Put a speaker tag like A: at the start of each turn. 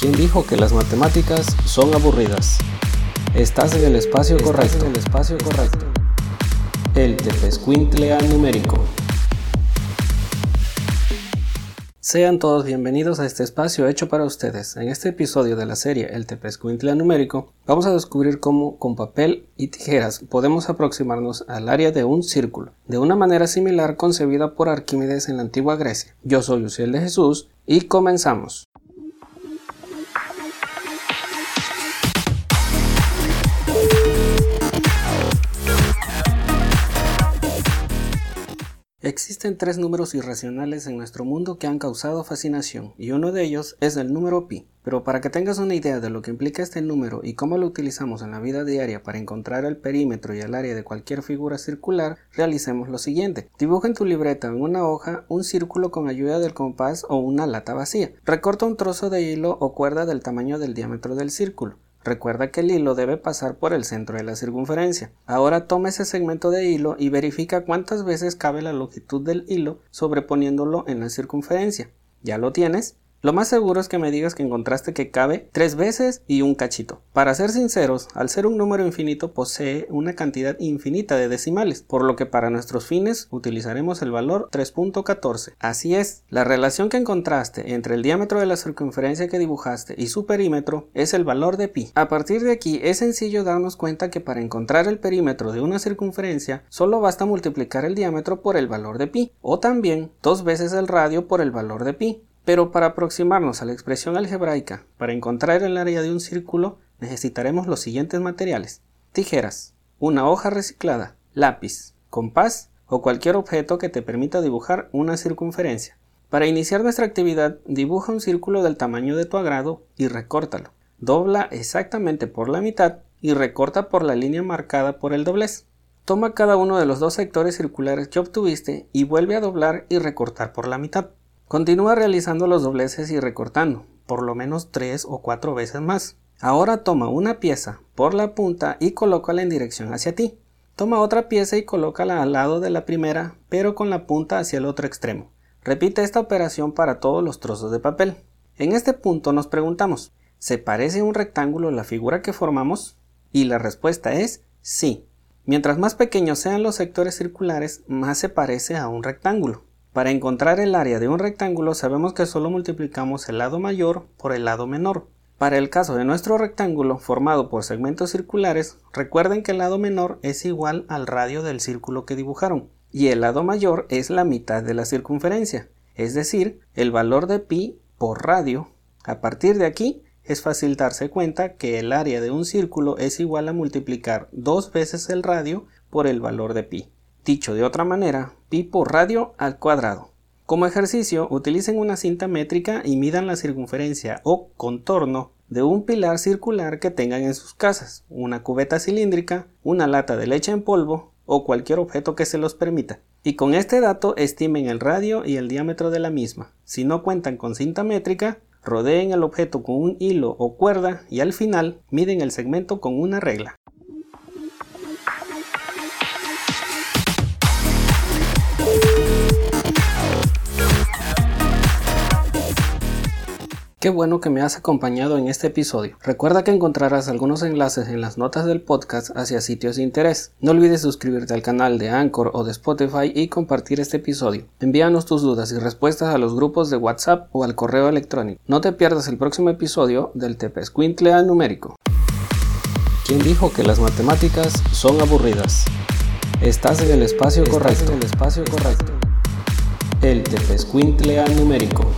A: ¿Quién dijo que las matemáticas son aburridas? Estás en el espacio correcto. En el espacio correcto. El numérico. Sean todos bienvenidos a este espacio hecho para ustedes. En este episodio de la serie El Tepescuintle numérico, vamos a descubrir cómo con papel y tijeras podemos aproximarnos al área de un círculo, de una manera similar concebida por Arquímedes en la antigua Grecia. Yo soy Luciel de Jesús y comenzamos. Existen tres números irracionales en nuestro mundo que han causado fascinación, y uno de ellos es el número pi. Pero para que tengas una idea de lo que implica este número y cómo lo utilizamos en la vida diaria para encontrar el perímetro y el área de cualquier figura circular, realicemos lo siguiente. Dibuja en tu libreta en una hoja un círculo con ayuda del compás o una lata vacía. Recorta un trozo de hilo o cuerda del tamaño del diámetro del círculo. Recuerda que el hilo debe pasar por el centro de la circunferencia. Ahora toma ese segmento de hilo y verifica cuántas veces cabe la longitud del hilo sobreponiéndolo en la circunferencia. ¿Ya lo tienes? Lo más seguro es que me digas que encontraste que cabe tres veces y un cachito. Para ser sinceros, al ser un número infinito posee una cantidad infinita de decimales, por lo que para nuestros fines utilizaremos el valor 3.14. Así es, la relación que encontraste entre el diámetro de la circunferencia que dibujaste y su perímetro es el valor de pi. A partir de aquí es sencillo darnos cuenta que para encontrar el perímetro de una circunferencia solo basta multiplicar el diámetro por el valor de pi, o también dos veces el radio por el valor de pi. Pero para aproximarnos a la expresión algebraica, para encontrar el área de un círculo, necesitaremos los siguientes materiales. Tijeras, una hoja reciclada, lápiz, compás o cualquier objeto que te permita dibujar una circunferencia. Para iniciar nuestra actividad, dibuja un círculo del tamaño de tu agrado y recórtalo. Dobla exactamente por la mitad y recorta por la línea marcada por el doblez. Toma cada uno de los dos sectores circulares que obtuviste y vuelve a doblar y recortar por la mitad. Continúa realizando los dobleces y recortando, por lo menos tres o cuatro veces más. Ahora toma una pieza por la punta y colócala en dirección hacia ti. Toma otra pieza y colócala al lado de la primera, pero con la punta hacia el otro extremo. Repite esta operación para todos los trozos de papel. En este punto nos preguntamos, ¿se parece un rectángulo la figura que formamos? Y la respuesta es sí. Mientras más pequeños sean los sectores circulares, más se parece a un rectángulo. Para encontrar el área de un rectángulo sabemos que solo multiplicamos el lado mayor por el lado menor. Para el caso de nuestro rectángulo formado por segmentos circulares, recuerden que el lado menor es igual al radio del círculo que dibujaron y el lado mayor es la mitad de la circunferencia, es decir, el valor de pi por radio. A partir de aquí es fácil darse cuenta que el área de un círculo es igual a multiplicar dos veces el radio por el valor de pi. Dicho de otra manera, pi por radio al cuadrado. Como ejercicio, utilicen una cinta métrica y midan la circunferencia o contorno de un pilar circular que tengan en sus casas, una cubeta cilíndrica, una lata de leche en polvo o cualquier objeto que se los permita. Y con este dato estimen el radio y el diámetro de la misma. Si no cuentan con cinta métrica, rodeen el objeto con un hilo o cuerda y al final miden el segmento con una regla. Qué bueno que me has acompañado en este episodio. Recuerda que encontrarás algunos enlaces en las notas del podcast hacia sitios de interés. No olvides suscribirte al canal de Anchor o de Spotify y compartir este episodio. Envíanos tus dudas y respuestas a los grupos de WhatsApp o al correo electrónico. No te pierdas el próximo episodio del Tepescuintle al numérico. ¿Quién dijo que las matemáticas son aburridas? Estás en el espacio correcto. En el espacio correcto. El Tepescuintle al numérico.